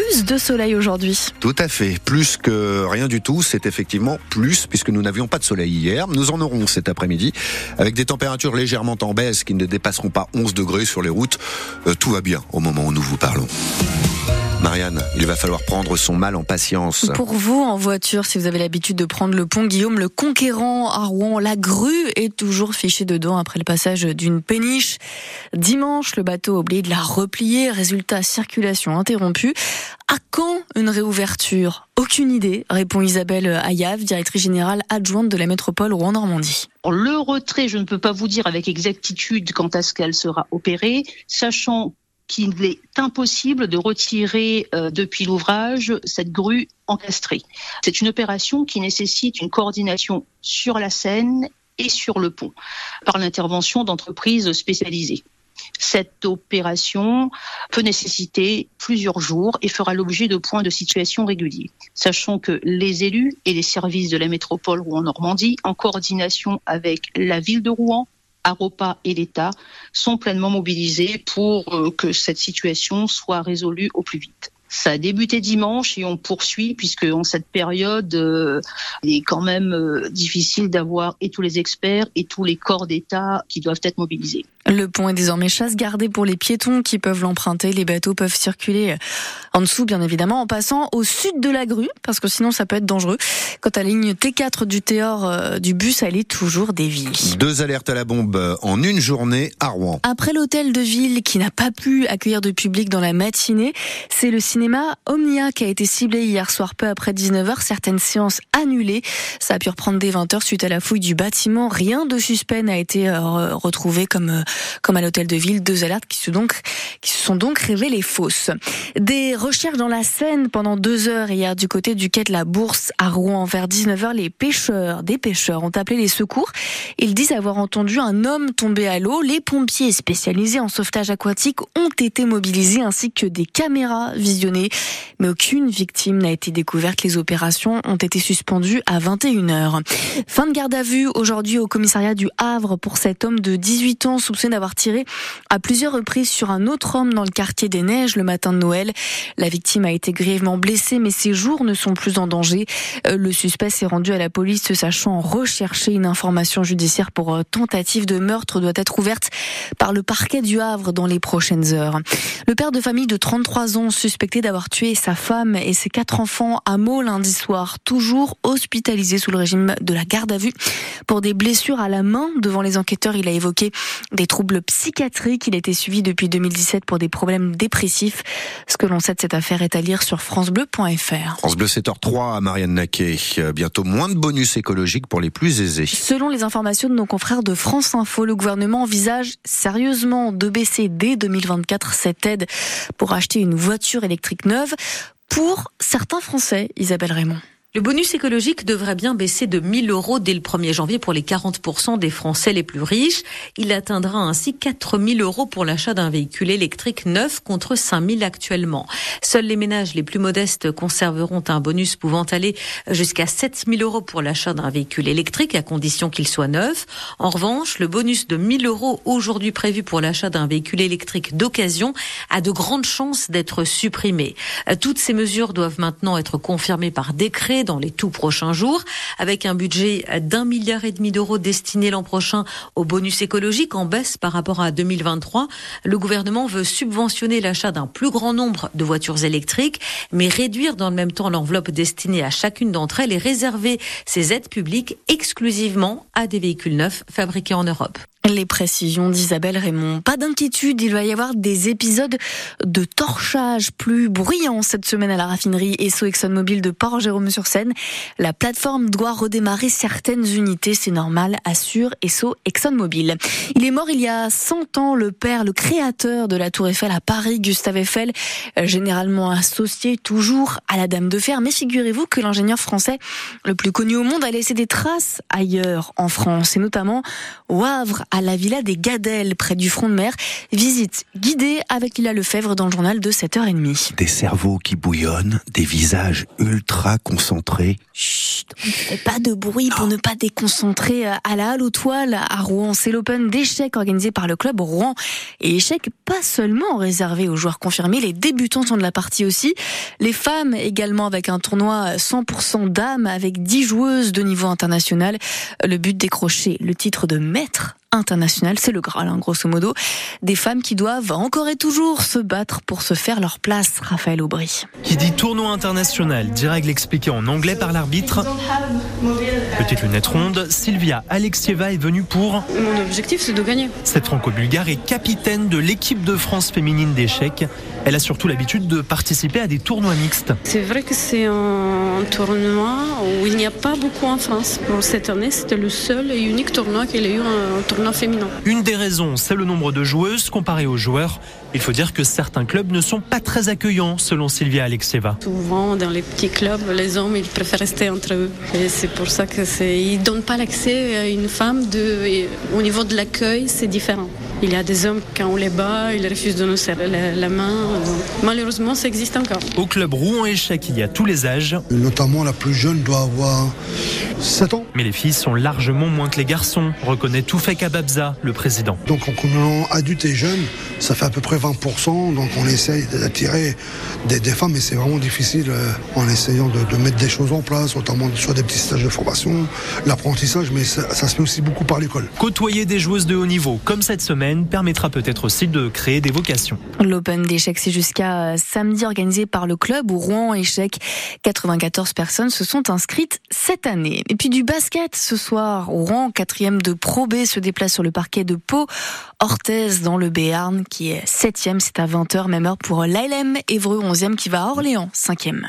plus de soleil aujourd'hui. Tout à fait. Plus que rien du tout, c'est effectivement plus puisque nous n'avions pas de soleil hier. Nous en aurons cet après-midi avec des températures légèrement en baisse qui ne dépasseront pas 11 degrés sur les routes. Euh, tout va bien au moment où nous vous parlons. Marianne, il va falloir prendre son mal en patience. Pour vous, en voiture, si vous avez l'habitude de prendre le pont Guillaume, le conquérant à Rouen, la grue est toujours fichée dedans après le passage d'une péniche. Dimanche, le bateau a oublié de la replier. Résultat, circulation interrompue. À quand une réouverture? Aucune idée, répond Isabelle Ayav, directrice générale adjointe de la métropole Rouen-Normandie. Le retrait, je ne peux pas vous dire avec exactitude quand est-ce qu'elle sera opérée, sachant qu'il est impossible de retirer euh, depuis l'ouvrage cette grue encastrée. C'est une opération qui nécessite une coordination sur la Seine et sur le pont par l'intervention d'entreprises spécialisées. Cette opération peut nécessiter plusieurs jours et fera l'objet de points de situation réguliers, sachant que les élus et les services de la métropole Rouen-Normandie, en coordination avec la ville de Rouen, Aropa et l'État sont pleinement mobilisés pour euh, que cette situation soit résolue au plus vite. Ça a débuté dimanche et on poursuit puisque en cette période, euh, il est quand même euh, difficile d'avoir et tous les experts et tous les corps d'État qui doivent être mobilisés. Le pont est désormais chasse gardée pour les piétons qui peuvent l'emprunter. Les bateaux peuvent circuler en dessous, bien évidemment, en passant au sud de la grue, parce que sinon ça peut être dangereux. Quant à la ligne T4 du Théor euh, du bus, elle est toujours déviée. Deux alertes à la bombe en une journée à Rouen. Après l'hôtel de ville qui n'a pas pu accueillir de public dans la matinée, c'est le cinéma Omnia qui a été ciblé hier soir peu après 19h. Certaines séances annulées. Ça a pu reprendre dès 20h suite à la fouille du bâtiment. Rien de suspect n'a été euh, retrouvé comme euh, comme à l'hôtel de ville, deux alertes qui se, sont donc révélées fausses. Des recherches dans la Seine pendant deux heures hier du côté du quai de la Bourse à Rouen vers 19h. Les pêcheurs, des pêcheurs ont appelé les secours. Ils disent avoir entendu un homme tomber à l'eau. Les pompiers spécialisés en sauvetage aquatique ont été mobilisés ainsi que des caméras visionnées. Mais aucune victime n'a été découverte. Les opérations ont été suspendues à 21h. Fin de garde à vue aujourd'hui au commissariat du Havre pour cet homme de 18 ans sous d'avoir tiré à plusieurs reprises sur un autre homme dans le quartier des Neiges le matin de Noël. La victime a été grièvement blessée, mais ses jours ne sont plus en danger. Euh, le suspect s'est rendu à la police, sachant rechercher une information judiciaire pour euh, tentative de meurtre doit être ouverte par le parquet du Havre dans les prochaines heures. Le père de famille de 33 ans, suspecté d'avoir tué sa femme et ses quatre enfants à Meaux lundi soir, toujours hospitalisé sous le régime de la garde à vue pour des blessures à la main. Devant les enquêteurs, il a évoqué des troubles psychiatriques. Il a été suivi depuis 2017 pour des problèmes dépressifs. Ce que l'on sait de cette affaire est à lire sur francebleu.fr. France Bleu 7h03 à Marianne Naquet. Euh, bientôt moins de bonus écologiques pour les plus aisés. Selon les informations de nos confrères de France Info, le gouvernement envisage sérieusement de baisser dès 2024 cette aide pour acheter une voiture électrique neuve pour certains Français, Isabelle Raymond. Le bonus écologique devrait bien baisser de 1000 euros dès le 1er janvier pour les 40% des Français les plus riches. Il atteindra ainsi 4000 euros pour l'achat d'un véhicule électrique neuf contre 5000 actuellement. Seuls les ménages les plus modestes conserveront un bonus pouvant aller jusqu'à 7000 euros pour l'achat d'un véhicule électrique à condition qu'il soit neuf. En revanche, le bonus de 1000 euros aujourd'hui prévu pour l'achat d'un véhicule électrique d'occasion a de grandes chances d'être supprimé. Toutes ces mesures doivent maintenant être confirmées par décret dans les tout prochains jours, avec un budget d'un milliard et demi d'euros destiné l'an prochain au bonus écologique en baisse par rapport à 2023. Le gouvernement veut subventionner l'achat d'un plus grand nombre de voitures électriques, mais réduire dans le même temps l'enveloppe destinée à chacune d'entre elles et réserver ces aides publiques exclusivement à des véhicules neufs fabriqués en Europe. Les précisions d'Isabelle Raymond. Pas d'inquiétude, il va y avoir des épisodes de torchage plus bruyants cette semaine à la raffinerie Esso ExxonMobil de Port-Jérôme-sur-Seine. La plateforme doit redémarrer certaines unités, c'est normal, assure Esso ExxonMobil. Il est mort il y a 100 ans, le père, le créateur de la Tour Eiffel à Paris, Gustave Eiffel, généralement associé toujours à la Dame de Fer. Mais figurez-vous que l'ingénieur français le plus connu au monde a laissé des traces ailleurs en France, et notamment au Havre, à la villa des Gadelles, près du front de mer. Visite guidée avec Lila Lefebvre dans le journal de 7h30. Des cerveaux qui bouillonnent, des visages ultra concentrés. Chut, on ne fait pas de bruit pour ne pas déconcentrer à la halle aux toiles à Rouen. C'est l'Open d'échecs organisé par le club Rouen. Et échecs pas seulement réservé aux joueurs confirmés, les débutants sont de la partie aussi. Les femmes également avec un tournoi 100% dames avec 10 joueuses de niveau international. Le but décrocher le titre de maître international, c'est le Graal, hein, grosso modo. Des femmes qui doivent encore et toujours se battre pour se faire leur place, Raphaël Aubry. Qui dit tournoi international, direct l'expliqué en anglais par l'arbitre. Petite lunette ronde, Sylvia Alexieva est venue pour... Mon objectif, c'est de gagner. Cette franco-bulgare est capitaine de l'équipe de France féminine d'échecs. Elle a surtout l'habitude de participer à des tournois mixtes. C'est vrai que c'est un tournoi où il n'y a pas beaucoup en France. Pour cette année, c'était le seul et unique tournoi qu'il a eu un tournoi féminin. Une des raisons, c'est le nombre de joueuses comparé aux joueurs. Il faut dire que certains clubs ne sont pas très accueillants, selon Sylvia Alexeva. Souvent, dans les petits clubs, les hommes, ils préfèrent rester entre eux. Et c'est pour ça que c'est, ils donnent pas l'accès à une femme de, au niveau de l'accueil, c'est différent. Il y a des hommes, quand on les bat, ils refusent de nous serrer la, main. malheureusement, ça existe encore. Au club Rouen Échec, il y a tous les âges. Notamment la plus jeune doit avoir 7 ans. Mais les filles sont largement moins que les garçons, reconnaît Toufek Ababza, le président. Donc en cumulant adultes et jeunes, ça fait à peu près 20%. Donc on essaye d'attirer des, femmes, mais c'est vraiment difficile euh, en essayant de, mettre des choses en place, notamment soit des petits stages de formation, l'apprentissage, mais ça, ça se fait aussi beaucoup par l'école. Côtoyer des joueuses de haut niveau, comme cette semaine, permettra peut-être aussi de créer des vocations. L'Open d'échecs, c'est jusqu'à samedi organisé par le club où Rouen Échecs. 94 personnes se sont inscrites cette année. Et puis du basket ce soir, Rouen, quatrième de Pro B, se déplace sur le parquet de Pau. Orthez dans le Béarn qui est septième, c'est à 20h, même heure pour l'ALM Évreux 11e qui va à Orléans, cinquième.